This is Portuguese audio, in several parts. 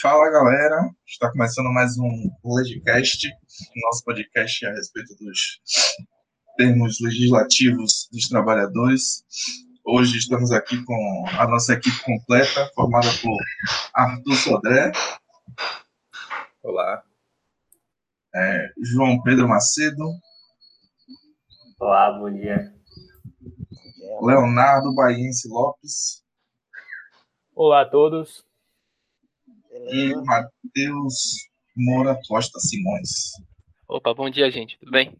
Fala galera, está começando mais um Legicast, nosso podcast a respeito dos termos legislativos dos trabalhadores. Hoje estamos aqui com a nossa equipe completa, formada por Arthur Sodré. Olá. É, João Pedro Macedo. Olá, bom dia. Leonardo Baiense Lopes. Olá a todos e Matheus Moura Costa Simões. Opa, bom dia, gente. Tudo bem?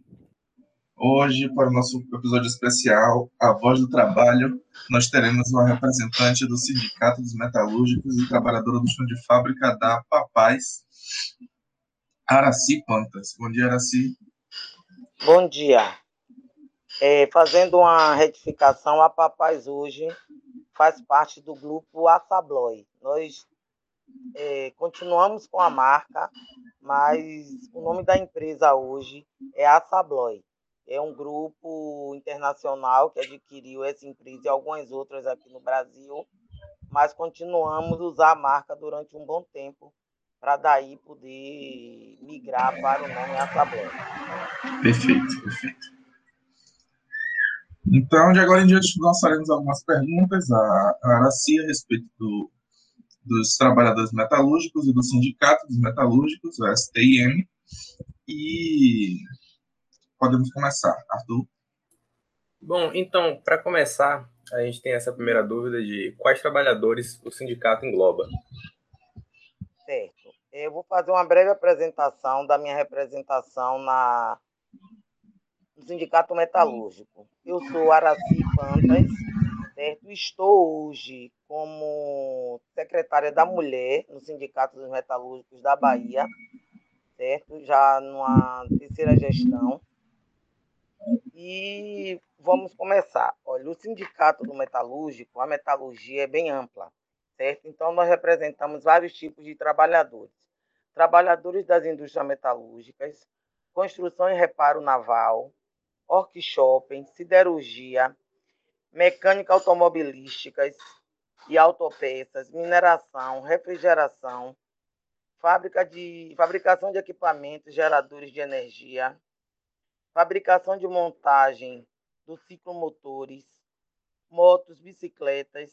Hoje, para o nosso episódio especial, A Voz do Trabalho, nós teremos uma representante do Sindicato dos Metalúrgicos e trabalhadora do chão de fábrica da Papais, Araci Pantas. Bom dia, Araci. Bom dia. É, fazendo uma retificação, a Papais hoje faz parte do grupo Assabloy. Nós é, continuamos com a marca, mas o nome da empresa hoje é a Sabloy. É um grupo internacional que adquiriu essa empresa e algumas outras aqui no Brasil, mas continuamos a usar a marca durante um bom tempo para daí poder migrar para o nome Sabloy. Perfeito, perfeito. Então, de agora em diante, nós faremos algumas perguntas a Araci a respeito do, dos trabalhadores metalúrgicos e do Sindicato dos Metalúrgicos, o STIM. E podemos começar, Arthur. Bom, então, para começar, a gente tem essa primeira dúvida de quais trabalhadores o sindicato engloba. Certo. Eu vou fazer uma breve apresentação da minha representação na no Sindicato Metalúrgico. Eu sou Araci Pantas, certo? Estou hoje como secretária da Mulher no Sindicato dos Metalúrgicos da Bahia, certo? Já numa terceira gestão. E vamos começar. Olha, o Sindicato do Metalúrgico, a metalurgia é bem ampla, certo? Então, nós representamos vários tipos de trabalhadores. Trabalhadores das indústrias metalúrgicas, construção e reparo naval, workshop, siderurgia, mecânica automobilísticas e autopeças, mineração, refrigeração, fábrica de, fabricação de equipamentos geradores de energia, fabricação de montagem dos ciclomotores, motos, bicicletas,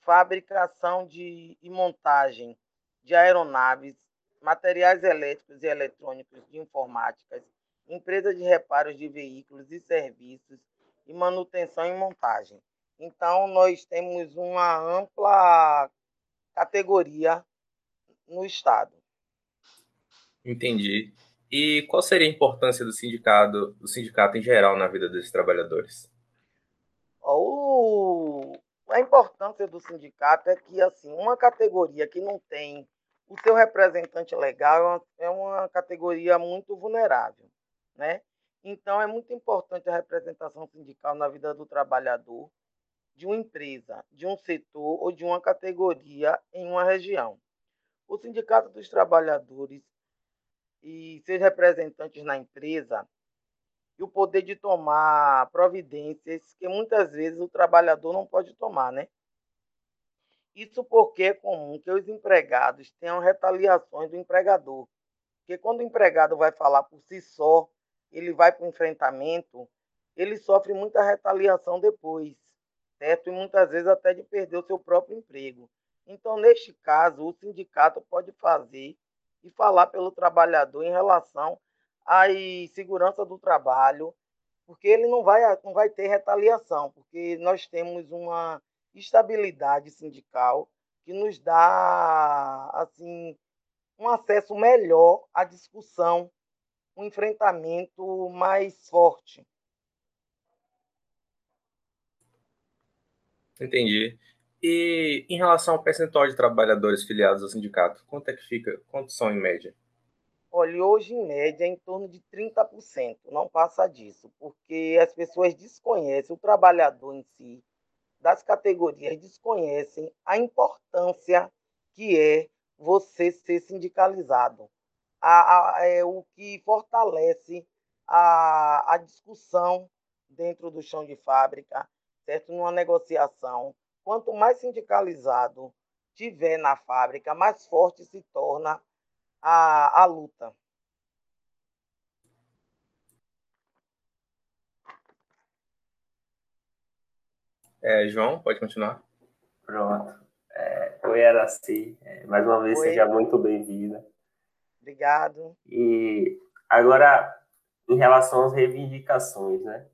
fabricação de, e montagem de aeronaves, materiais elétricos e eletrônicos de informáticas, empresa de reparos de veículos e serviços, e manutenção e montagem. Então, nós temos uma ampla categoria no Estado. Entendi. E qual seria a importância do sindicato, do sindicato em geral na vida dos trabalhadores? O... A importância do sindicato é que assim, uma categoria que não tem o seu representante legal é uma, é uma categoria muito vulnerável, né? Então, é muito importante a representação sindical na vida do trabalhador, de uma empresa, de um setor ou de uma categoria em uma região. O Sindicato dos Trabalhadores e seus representantes na empresa e o poder de tomar providências que muitas vezes o trabalhador não pode tomar, né? Isso porque é comum que os empregados tenham retaliações do empregador. Porque quando o empregado vai falar por si só, ele vai para o enfrentamento, ele sofre muita retaliação depois, certo? E muitas vezes até de perder o seu próprio emprego. Então, neste caso, o sindicato pode fazer e falar pelo trabalhador em relação à segurança do trabalho, porque ele não vai, não vai ter retaliação, porque nós temos uma estabilidade sindical que nos dá assim um acesso melhor à discussão um enfrentamento mais forte. Entendi. E em relação ao percentual de trabalhadores filiados ao sindicato, quanto é que fica? Quantos são em média? Olha, hoje em média é em torno de 30%, não passa disso, porque as pessoas desconhecem, o trabalhador em si, das categorias, desconhecem a importância que é você ser sindicalizado a, a, é, o que fortalece a, a discussão dentro do chão de fábrica, certo? Numa negociação. Quanto mais sindicalizado tiver na fábrica, mais forte se torna a, a luta. É, João, pode continuar. Pronto. É, oi, Araci. É, mais uma vez, oi. seja muito bem-vinda. Obrigado. E agora, em relação às reivindicações, né?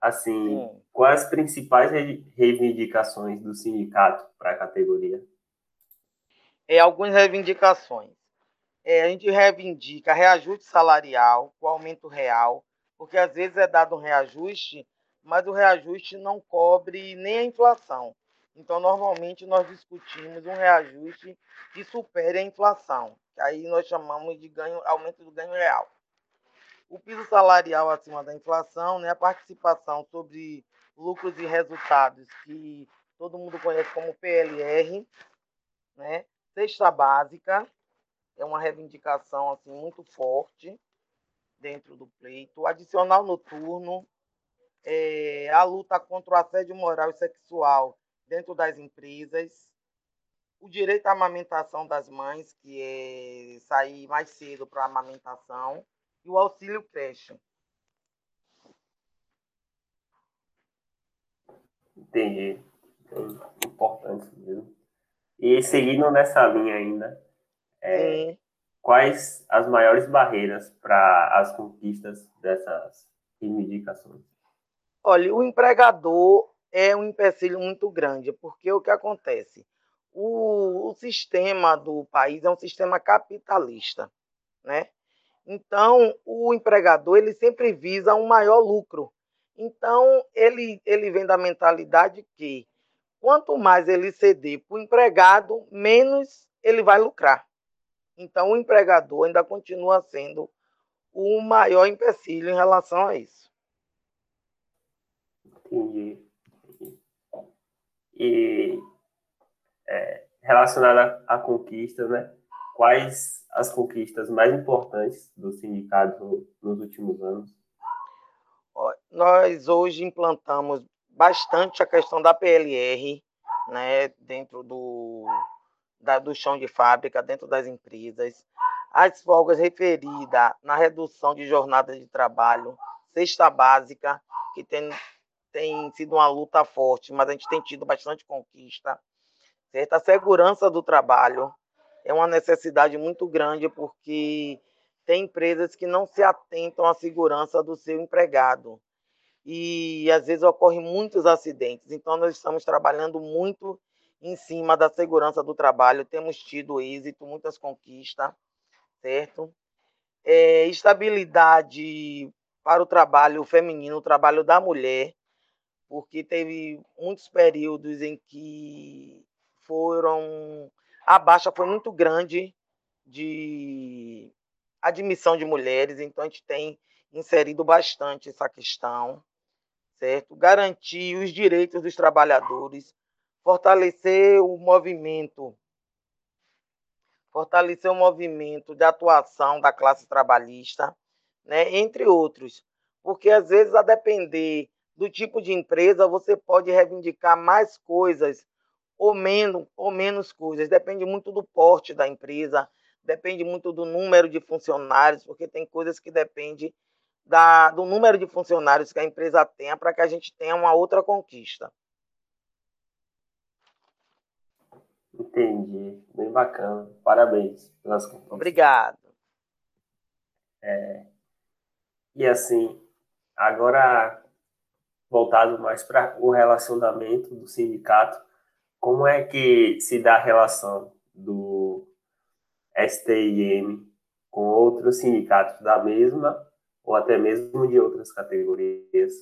Assim, Sim. quais as principais reivindicações do sindicato para a categoria? É, algumas reivindicações. É, a gente reivindica reajuste salarial, o aumento real, porque às vezes é dado um reajuste mas o reajuste não cobre nem a inflação. Então, normalmente, nós discutimos um reajuste que supere a inflação. Aí nós chamamos de ganho, aumento do ganho real. O piso salarial acima da inflação, né, a participação sobre lucros e resultados, que todo mundo conhece como PLR, né, cesta básica, é uma reivindicação assim, muito forte dentro do pleito. Adicional noturno, é, a luta contra o assédio moral e sexual dentro das empresas, o direito à amamentação das mães, que é sair mais cedo para a amamentação, e o auxílio creche. Entendi. É importante mesmo. E seguindo nessa linha ainda, é, quais as maiores barreiras para as conquistas dessas reivindicações? Olha, o empregador é um empecilho muito grande, porque o que acontece? O, o sistema do país é um sistema capitalista, né? Então, o empregador ele sempre visa um maior lucro. Então, ele, ele vem da mentalidade que quanto mais ele ceder para o empregado, menos ele vai lucrar. Então, o empregador ainda continua sendo o maior empecilho em relação a isso. Entendi. E é, relacionada à conquista, né? Quais as conquistas mais importantes do sindicato nos últimos anos? Nós hoje implantamos bastante a questão da PLR, né, dentro do, da, do chão de fábrica, dentro das empresas. As folgas referidas na redução de jornada de trabalho, cesta básica, que tem tem sido uma luta forte, mas a gente tem tido bastante conquista. Certo? A segurança do trabalho é uma necessidade muito grande porque tem empresas que não se atentam à segurança do seu empregado. E às vezes ocorrem muitos acidentes. Então nós estamos trabalhando muito em cima da segurança do trabalho, temos tido êxito, muitas conquistas, certo? É, estabilidade para o trabalho feminino, o trabalho da mulher, porque teve muitos períodos em que foram a baixa foi muito grande de admissão de mulheres, então a gente tem inserido bastante essa questão, certo? Garantir os direitos dos trabalhadores, fortalecer o movimento fortalecer o movimento de atuação da classe trabalhista, né, entre outros. Porque às vezes a depender do tipo de empresa, você pode reivindicar mais coisas ou menos, ou menos coisas. Depende muito do porte da empresa, depende muito do número de funcionários, porque tem coisas que dependem da, do número de funcionários que a empresa tenha para que a gente tenha uma outra conquista. Entendi. Bem bacana. Parabéns pelas conquistas. Obrigado. É, e assim, agora voltado mais para o relacionamento do sindicato. Como é que se dá a relação do STIM com outros sindicatos da mesma ou até mesmo de outras categorias?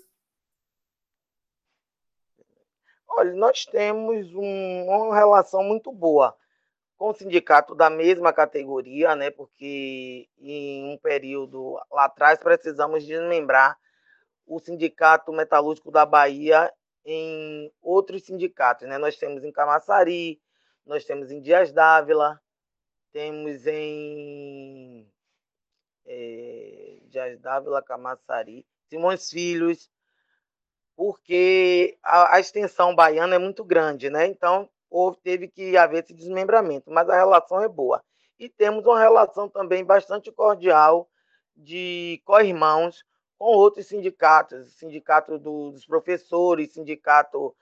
Olha, nós temos um, uma relação muito boa com o sindicato da mesma categoria, né? Porque em um período lá atrás precisamos desmembrar o Sindicato Metalúrgico da Bahia em outros sindicatos. Né? Nós temos em Camaçari, nós temos em Dias Dávila, temos em é, Dias Dávila, Camaçari, Simões Filhos, porque a, a, extensão baiana é muito grande, né? Então houve, teve que haver esse desmembramento, mas a relação é boa. E temos uma relação também bastante cordial de co-irmãos com outros sindicatos, sindicato dos professores, sindicato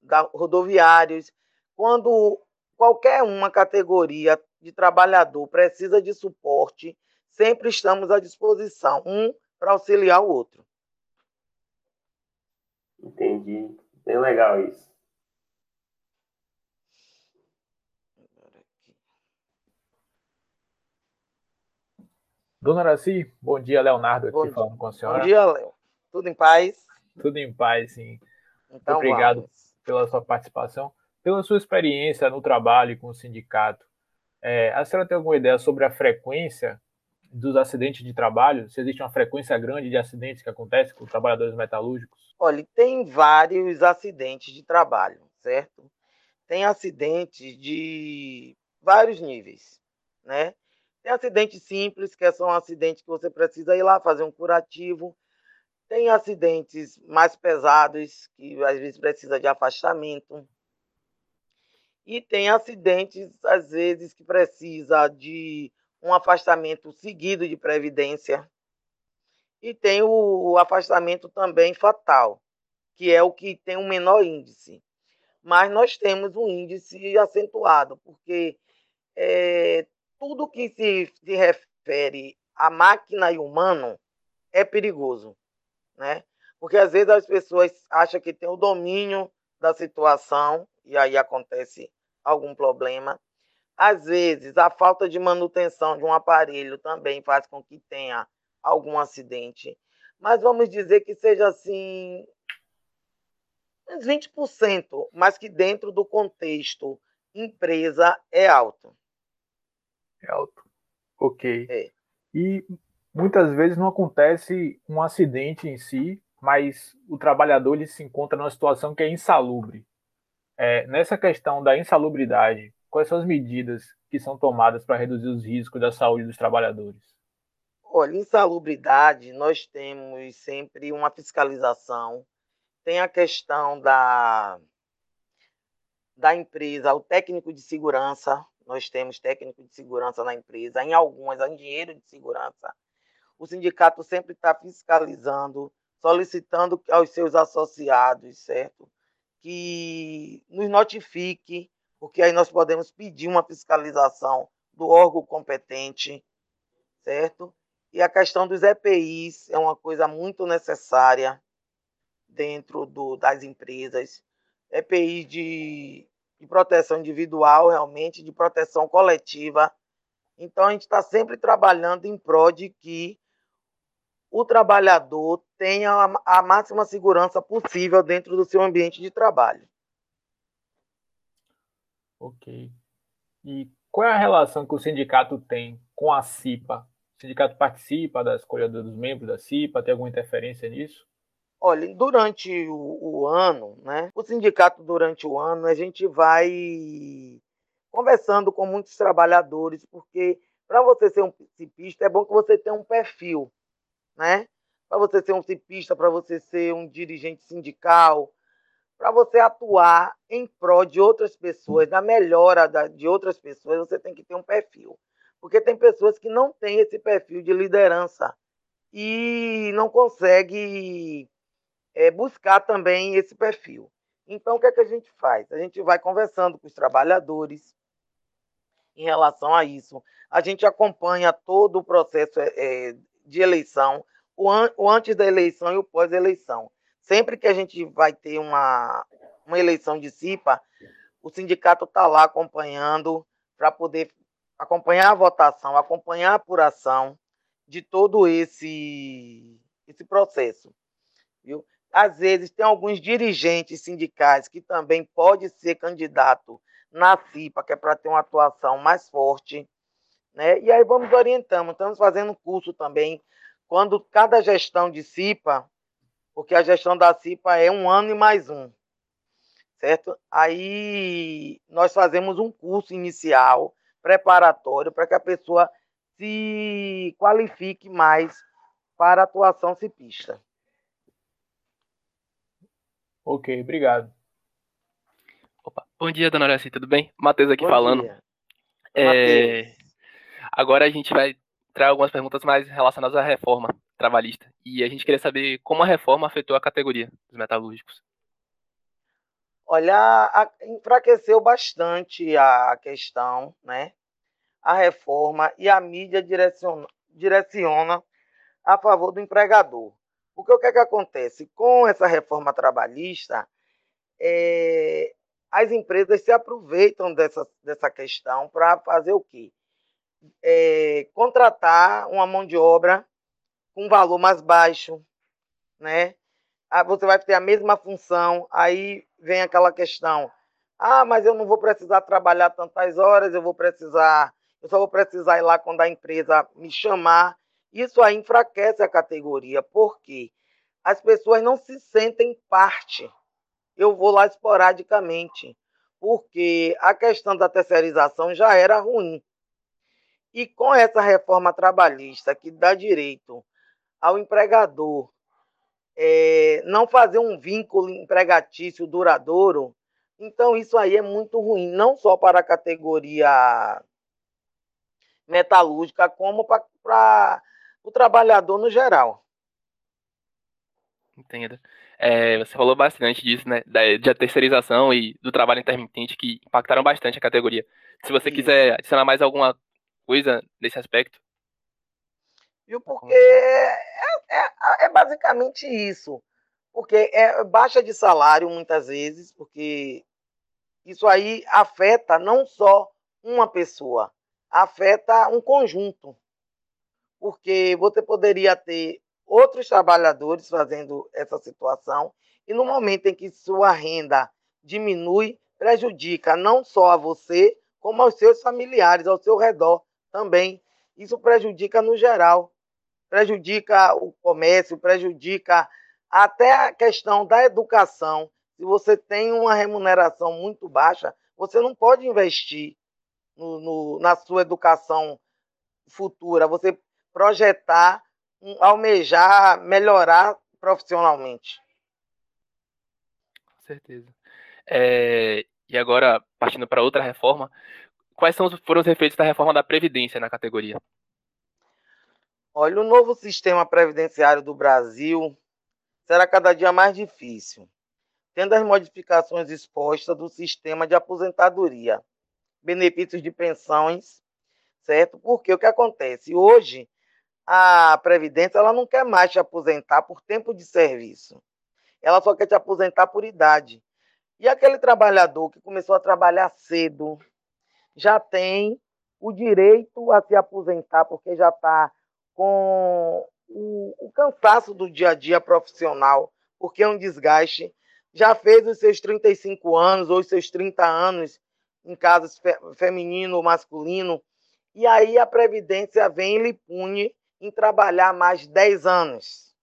da rodoviários. Quando qualquer uma categoria de trabalhador precisa de suporte, sempre estamos à disposição, um para auxiliar o outro. Entendi. Bem legal isso. Dona Araci, bom dia, Leonardo aqui bom falando com a senhora. Bom dia, Léo. Tudo em paz? Tudo em paz, sim. Então, Obrigado vamos. pela sua participação, pela sua experiência no trabalho com o sindicato. É, a senhora tem alguma ideia sobre a frequência dos acidentes de trabalho? Se existe uma frequência grande de acidentes que acontecem com trabalhadores metalúrgicos? Olha, tem vários acidentes de trabalho, certo? Tem acidentes de vários níveis, né? Tem acidentes simples, que são acidentes que você precisa ir lá fazer um curativo. Tem acidentes mais pesados, que às vezes precisa de afastamento. E tem acidentes, às vezes, que precisa de um afastamento seguido de previdência. E tem o afastamento também fatal, que é o que tem um menor índice. Mas nós temos um índice acentuado, porque é, tudo que se, se refere a máquina e humano é perigoso, né? Porque às vezes as pessoas acham que tem o domínio da situação e aí acontece algum problema. Às vezes, a falta de manutenção de um aparelho também faz com que tenha algum acidente. Mas vamos dizer que seja assim, uns 20%, mas que dentro do contexto empresa é alto. É alto. Ok. É. E muitas vezes não acontece um acidente em si, mas o trabalhador ele se encontra numa situação que é insalubre. É, nessa questão da insalubridade, quais são as medidas que são tomadas para reduzir os riscos da saúde dos trabalhadores? Olha, insalubridade, nós temos sempre uma fiscalização. Tem a questão da, da empresa, o técnico de segurança, nós temos técnico de segurança na empresa, em algumas, há engenheiro de segurança. O sindicato sempre está fiscalizando, solicitando aos seus associados, certo? Que nos notifique, porque aí nós podemos pedir uma fiscalização do órgão competente, certo? E a questão dos EPIs é uma coisa muito necessária dentro do, das empresas. EPI de de proteção individual, realmente, de proteção coletiva. Então, a gente está sempre trabalhando em prol de que o trabalhador tenha a, máxima segurança possível dentro do seu ambiente de trabalho. Ok. E qual é a relação que o sindicato tem com a CIPA? O sindicato participa da escolha dos membros da CIPA? Tem alguma interferência nisso? Olha, durante o, o, ano, né? O sindicato, durante o ano, a gente vai conversando com muitos trabalhadores, porque para você ser um cipista é bom que você tenha um perfil, né? Para você ser um cipista, para você ser um dirigente sindical, para você atuar em prol de outras pessoas, na melhora da, de outras pessoas, você tem que ter um perfil. Porque tem pessoas que não têm esse perfil de liderança e não conseguem é, buscar também esse perfil. Então, o que, é que a gente faz? A gente vai conversando com os trabalhadores em relação a isso. A gente acompanha todo o processo é, de eleição, o, an o antes da eleição e o pós-eleição. Sempre que a gente vai ter uma, uma eleição de CIPA, o sindicato está lá acompanhando para poder acompanhar a votação, acompanhar a apuração de todo esse, esse processo. Viu? Às vezes, tem alguns dirigentes sindicais que também pode ser candidato na CIPA, que é para ter uma atuação mais forte. Né? E aí vamos orientando. Estamos fazendo curso também. Quando cada gestão de CIPA, porque a gestão da CIPA é um ano e mais um, certo? Aí nós fazemos um curso inicial, preparatório, para que a pessoa se qualifique mais para a atuação cipista. Ok, obrigado. Opa. Bom dia, dona Horaci, tudo bem? Matheus aqui Bom falando. É... Agora a gente vai trazer algumas perguntas mais relacionadas à reforma trabalhista. E a gente queria saber como a reforma afetou a categoria dos metalúrgicos. Olha, enfraqueceu bastante a questão, né? A reforma e a mídia direciona, direciona a favor do empregador. Porque o que, é que acontece? Com essa reforma trabalhista, é, as empresas se aproveitam dessa, dessa questão para fazer o quê? É, contratar uma mão de obra com valor mais baixo, né? Ah, você vai ter a mesma função, aí vem aquela questão, ah, mas eu não vou precisar trabalhar tantas horas, eu vou precisar, eu só vou precisar ir lá quando a empresa me chamar. Isso aí enfraquece a categoria, porque as pessoas não se sentem parte eu vou lá esporadicamente, porque a questão da terceirização já era ruim. E com essa reforma trabalhista que dá direito ao empregador é, não fazer um vínculo empregatício duradouro, então isso aí é muito ruim, não só para a categoria metalúrgica, como para o trabalhador no geral. Entendo. É, você falou bastante disso, né? Da, de terceirização e do trabalho intermitente que impactaram bastante a categoria. Se você Isso. quiser adicionar mais alguma coisa nesse aspecto. Viu? Porque é, é, é basicamente isso. Porque é baixa de salário muitas vezes, porque isso aí afeta não só uma pessoa, afeta um conjunto. Porque você poderia ter outros trabalhadores fazendo essa situação, e no momento em que sua renda diminui, prejudica não só a você, como aos seus familiares, ao seu redor também. Isso prejudica no geral, prejudica o comércio, prejudica até a questão da educação. Se você tem uma remuneração muito baixa, você não pode investir no, no, na sua educação futura, você projetar almejar melhorar profissionalmente. Com certeza. É, e agora, partindo para outra reforma, quais são, foram os efeitos da reforma da Previdência na categoria? Olha, o novo sistema previdenciário do Brasil será cada dia mais difícil, tendo as modificações expostas do sistema de aposentadoria, benefícios de pensões, certo? Porque o que acontece? Hoje, a Previdência ela não quer mais te aposentar por tempo de serviço. Ela só quer te aposentar por idade. E aquele trabalhador que começou a trabalhar cedo já tem o direito a se aposentar porque já está com o, o, cansaço do dia a dia profissional, porque é um desgaste. Já fez os seus 35 anos ou os seus 30 anos em casos fe, feminino ou masculino, e aí a Previdência vem e lhe pune em trabalhar mais 10 anos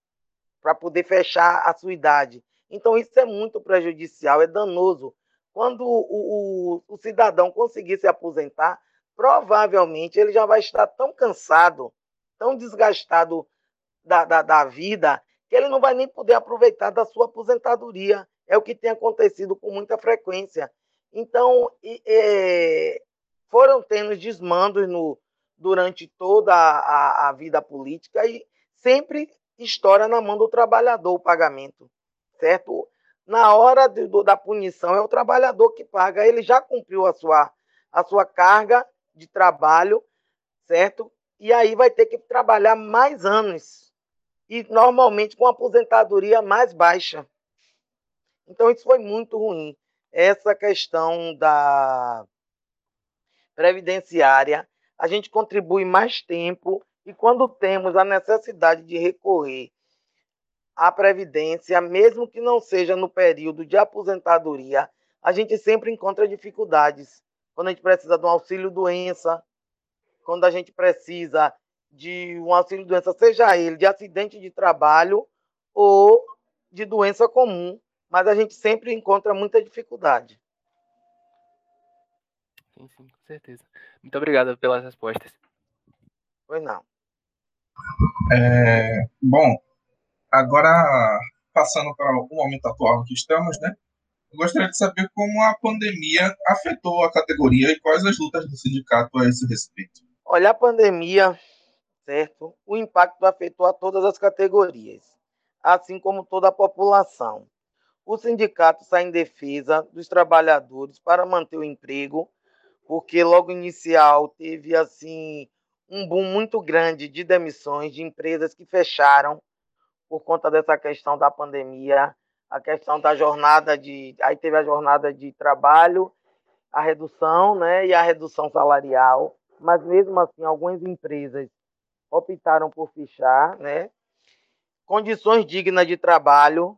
para poder fechar a sua idade. Então, isso é muito prejudicial, é danoso. Quando o, o, o cidadão conseguir se aposentar, provavelmente ele já vai estar tão cansado, tão desgastado da, da, da vida, que ele não vai nem poder aproveitar da sua aposentadoria. É o que tem acontecido com muita frequência. Então, é, foram tendo desmandos no, durante toda a, a vida política e sempre estoura na mão do trabalhador o pagamento, certo? Na hora de, do, da punição é o trabalhador que paga, ele já cumpriu a sua, a sua carga de trabalho, certo? E aí vai ter que trabalhar mais anos e normalmente com aposentadoria mais baixa. Então isso foi muito ruim. Essa questão da previdenciária a gente contribui mais tempo e quando temos a necessidade de recorrer à previdência, mesmo que não seja no período de aposentadoria, a gente sempre encontra dificuldades. Quando a gente precisa de um auxílio doença, quando a gente precisa de um auxílio doença, seja ele de acidente de trabalho ou de doença comum, mas a gente sempre encontra muita dificuldade. Sim, sim, com certeza. Muito obrigado pelas respostas. Pois não. É, bom, agora passando para o momento atual em que estamos, né? eu gostaria de saber como a pandemia afetou a categoria e quais as lutas do sindicato a esse respeito. Olha, a pandemia, certo? O impacto afetou a todas as categorias, assim como toda a população. O sindicato sai em defesa dos trabalhadores para manter o emprego, porque logo inicial teve assim um boom muito grande de demissões de empresas que fecharam por conta dessa questão da pandemia a questão da jornada de. Aí teve a jornada de trabalho, a redução, né? E a redução salarial. Mas mesmo assim, algumas empresas optaram por fechar, né? Condições dignas de trabalho,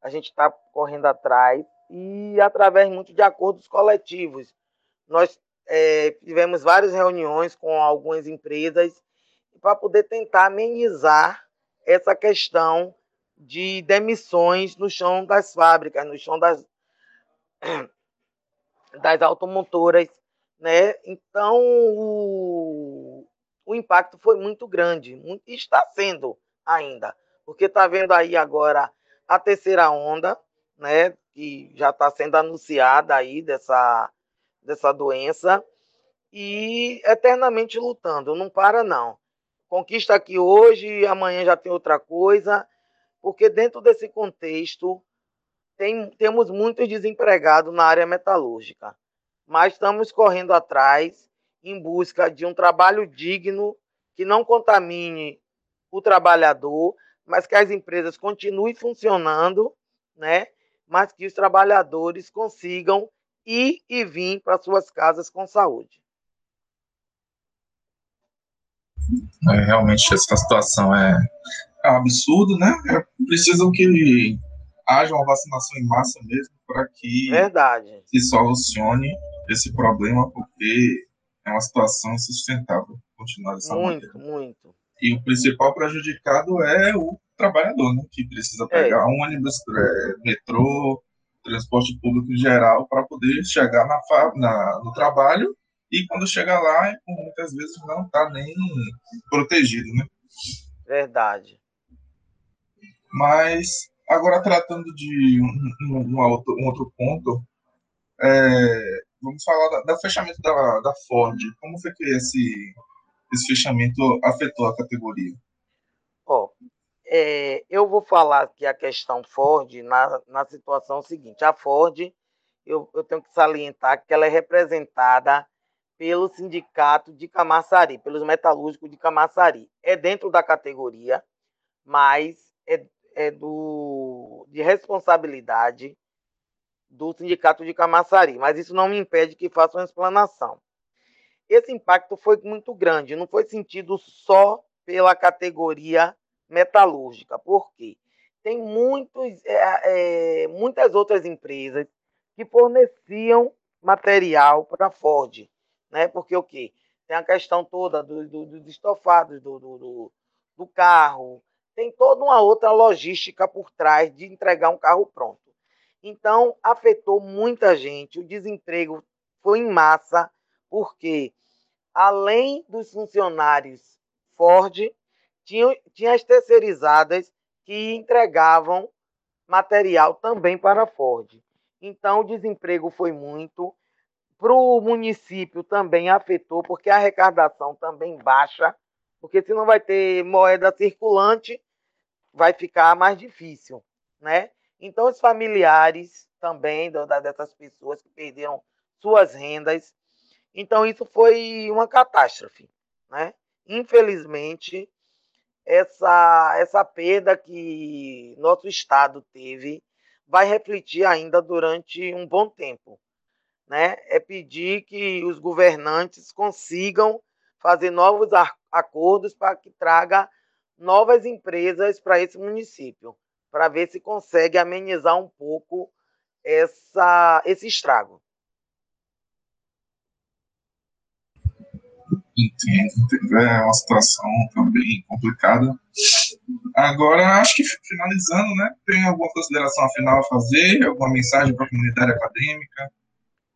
a gente está correndo atrás, e através muito de acordos coletivos. Nós é, tivemos várias reuniões com algumas empresas para poder tentar amenizar essa questão de demissões no chão das fábricas, no chão das, das automotoras, né? Então o, o impacto foi muito grande, muito, está sendo ainda, porque está vendo aí agora a terceira onda, né? Que já está sendo anunciada aí dessa, dessa doença e eternamente lutando, não para não. Conquista aqui hoje, amanhã já tem outra coisa porque dentro desse contexto tem, temos muitos desempregados na área metalúrgica, mas estamos correndo atrás em busca de um trabalho digno que não contamine o trabalhador, mas que as empresas continuem funcionando, né? Mas que os trabalhadores consigam ir e vir para suas casas com saúde. É, realmente essa situação é é um absurdo, né? É, precisam que haja uma vacinação em massa mesmo para que Verdade. se solucione esse problema, porque é uma situação insustentável continuar dessa muito, maneira. Muito, muito. E o principal prejudicado é o trabalhador, né? Que precisa pegar é. ônibus, é, metrô, transporte público em geral para poder chegar na, na, no trabalho e quando chegar lá, muitas vezes não está nem protegido, né? Verdade. Mas, agora tratando de um, um, outro, um outro, ponto, é, vamos falar do fechamento da, da Ford. Como foi que esse, esse fechamento afetou a categoria? Oh, é, eu vou falar aqui a questão Ford na, na situação seguinte. A Ford, eu, eu tenho que salientar que ela é representada pelo sindicato de Camaçari, pelos metalúrgicos de Camaçari. É dentro da categoria, mas é, é do, de responsabilidade do Sindicato de Camaçari, mas isso não me impede que faça uma explanação. Esse impacto foi muito grande, não foi sentido só pela categoria metalúrgica, porque tem muitos, é, é, muitas outras empresas que forneciam material para a Ford, né? Porque o quê? Tem a questão toda dos do, do, do estofados do, do, do carro, tem toda uma outra logística por trás de entregar um carro pronto. Então, afetou muita gente, o desemprego foi em massa, porque além dos funcionários Ford, tinha, tinha as terceirizadas que entregavam material também para a Ford. Então, o desemprego foi muito. Para o município também afetou, porque a arrecadação também baixa porque se não vai ter moeda circulante, vai ficar mais difícil, né? Então, os familiares também dessas pessoas que perderam suas rendas. Então, isso foi uma catástrofe, né? Infelizmente, essa, essa perda que nosso Estado teve vai refletir ainda durante um bom tempo. Né? É pedir que os governantes consigam fazer novos acordos para que traga novas empresas para esse município, para ver se consegue amenizar um pouco essa, esse estrago. Entendo, é uma situação também complicada. Agora, acho que finalizando, né? Tem alguma consideração final a fazer? Alguma mensagem para a comunidade acadêmica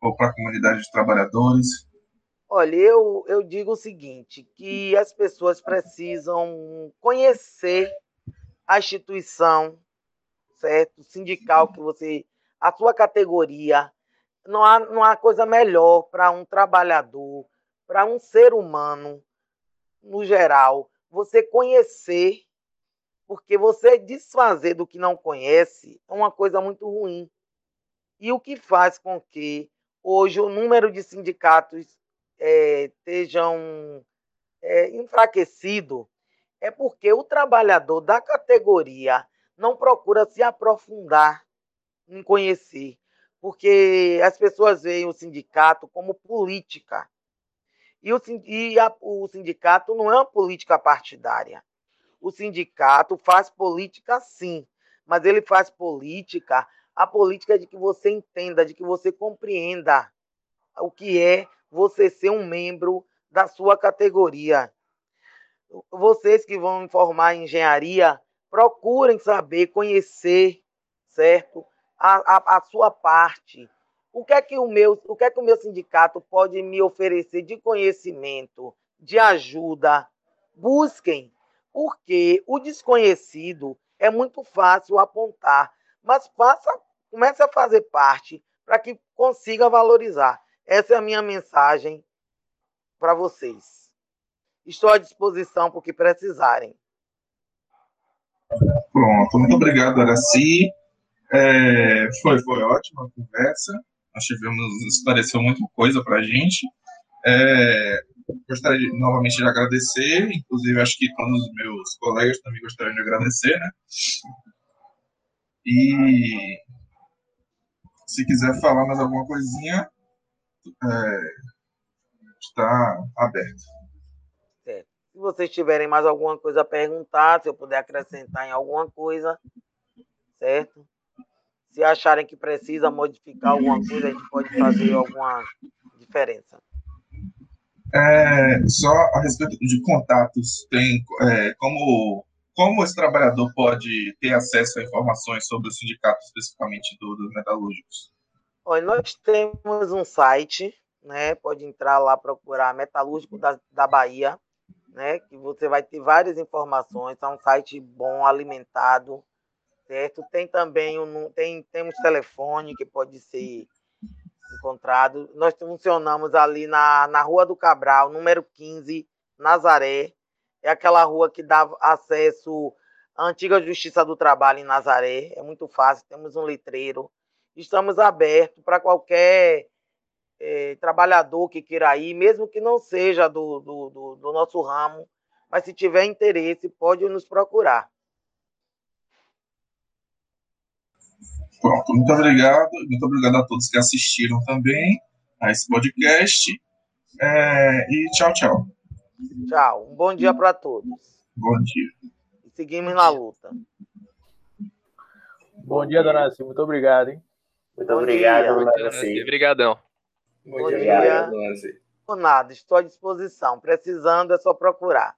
ou para a comunidade de trabalhadores? Olha, eu, eu digo o seguinte, que as pessoas precisam conhecer a instituição, certo? Sindical que você a sua categoria. Não há, não há coisa melhor para um trabalhador, para um ser humano, no geral, você conhecer, porque você desfazer do que não conhece é uma coisa muito ruim. E o que faz com que hoje o número de sindicatos é, estejam é, enfraquecido é porque o trabalhador da categoria não procura se aprofundar em conhecer, porque as pessoas veem o sindicato como política. E, o, e a, o sindicato não é uma política partidária. O sindicato faz política sim, mas ele faz política, a política de que você entenda, de que você compreenda o que é você ser um membro da sua categoria. Vocês que vão formar engenharia, procurem saber, conhecer, certo? A, a, a, sua parte. O que é que o meu, o que é que o meu sindicato pode me oferecer de conhecimento, de ajuda? Busquem, porque o desconhecido é muito fácil apontar, mas faça, comece a fazer parte para que consiga valorizar. Essa é a minha mensagem para vocês. Estou à disposição para o que precisarem. Pronto, muito obrigado, Araci. É, foi, foi ótima a conversa. Nós tivemos, esclareceu muita coisa para a gente. É, gostaria de, novamente de agradecer, inclusive acho que todos os meus colegas também gostariam de agradecer, né? E se quiser falar mais alguma coisinha, é, está aberto. Certo. Se vocês tiverem mais alguma coisa a perguntar, se eu puder acrescentar em alguma coisa, certo? Se acharem que precisa modificar alguma coisa, a gente pode fazer alguma diferença. É, só a respeito de contatos, tem é, como como esse trabalhador pode ter acesso a informações sobre o sindicato, especificamente do, dos metalúrgicos? Olha, nós temos um site, né? Pode entrar lá procurar Metalúrgico da, da Bahia, né? Que você vai ter várias informações. É um site bom, alimentado, certo? Tem também um, tem temos telefone que pode ser encontrado. Nós funcionamos ali na, na Rua do Cabral, número 15, Nazaré. É aquela rua que dá acesso à antiga Justiça do Trabalho em Nazaré. É muito fácil, temos um letreiro estamos abertos para qualquer é, trabalhador que queira ir, mesmo que não seja do, do, do, do nosso ramo, mas se tiver interesse, pode nos procurar. Pronto, muito obrigado. Muito obrigado a todos que assistiram também a esse podcast. É, e tchau, tchau. Tchau. Um bom dia para todos. Bom dia. E seguimos na luta. Bom dia, dona Cia. Muito obrigado, hein? Muito Bom obrigado, Nancy. Obrigadão. Bom, Bom dia. dia. Por nada, estou à disposição. Precisando é só procurar.